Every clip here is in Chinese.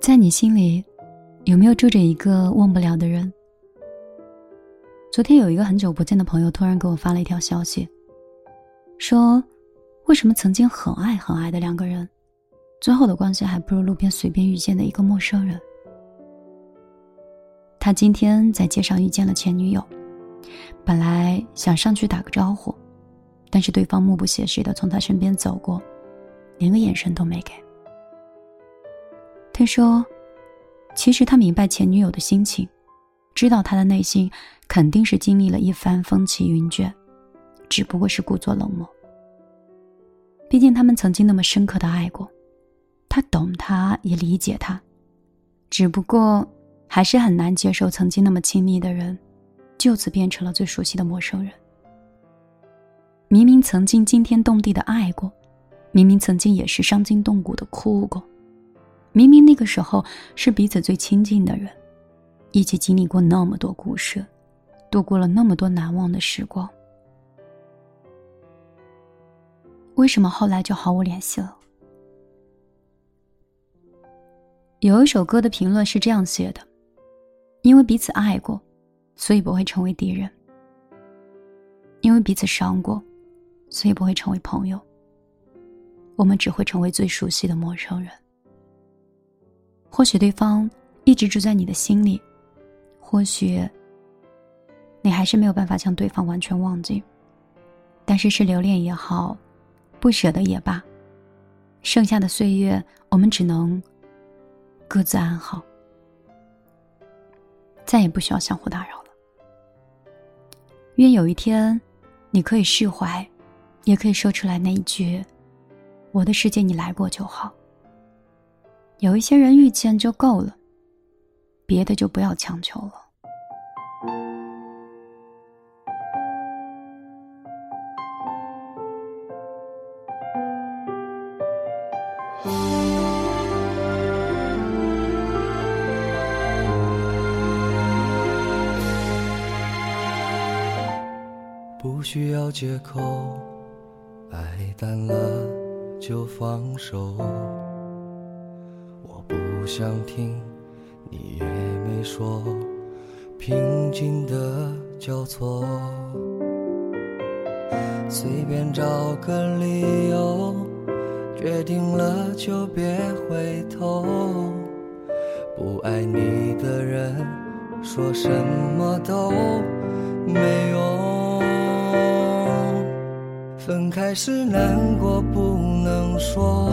在你心里，有没有住着一个忘不了的人？昨天有一个很久不见的朋友突然给我发了一条消息，说：“为什么曾经很爱很爱的两个人，最后的关系还不如路边随便遇见的一个陌生人？”他今天在街上遇见了前女友，本来想上去打个招呼，但是对方目不斜视的从他身边走过，连个眼神都没给。他说：“其实他明白前女友的心情，知道他的内心肯定是经历了一番风起云卷，只不过是故作冷漠。毕竟他们曾经那么深刻的爱过，他懂他，也理解他，只不过还是很难接受曾经那么亲密的人，就此变成了最熟悉的陌生人。明明曾经惊天动地的爱过，明明曾经也是伤筋动骨的哭过。”明明那个时候是彼此最亲近的人，一起经历过那么多故事，度过了那么多难忘的时光，为什么后来就毫无联系了？有一首歌的评论是这样写的：“因为彼此爱过，所以不会成为敌人；因为彼此伤过，所以不会成为朋友。我们只会成为最熟悉的陌生人。”或许对方一直住在你的心里，或许你还是没有办法将对方完全忘记，但是是留恋也好，不舍得也罢，剩下的岁月我们只能各自安好，再也不需要相互打扰了。愿有一天，你可以释怀，也可以说出来那一句：“我的世界你来过就好。”有一些人遇见就够了，别的就不要强求了。不需要借口，爱淡了就放手。不想听，你也没说，平静的交错，随便找个理由，决定了就别回头。不爱你的人，说什么都没用。分开时难过不能说。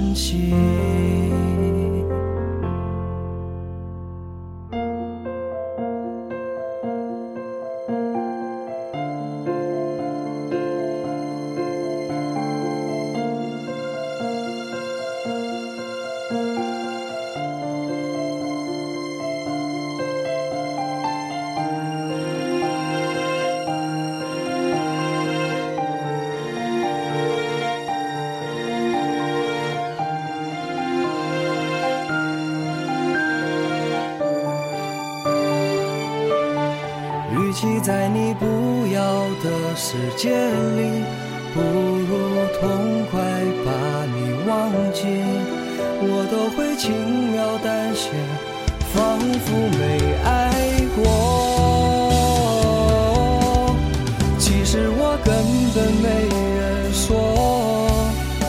关系。在你不要的世界里，不如痛快把你忘记，我都会轻描淡写，仿佛没爱过。其实我根本没人说，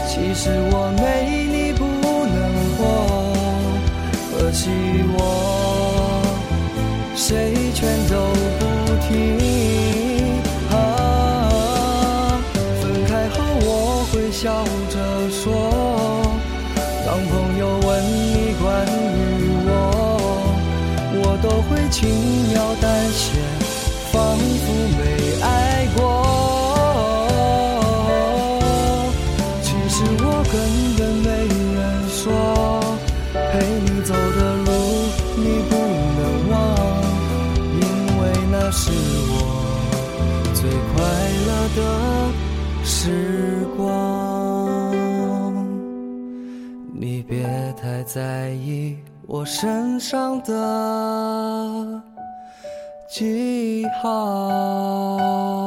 其实我没你不能活，可惜我，谁劝都你。啊，分开后我会笑着说，当朋友问你关于我，我都会轻描淡写，仿佛没爱过。其实我根本没人说，陪你走的路你不，是我最快乐的时光。你别太在意我身上的记号。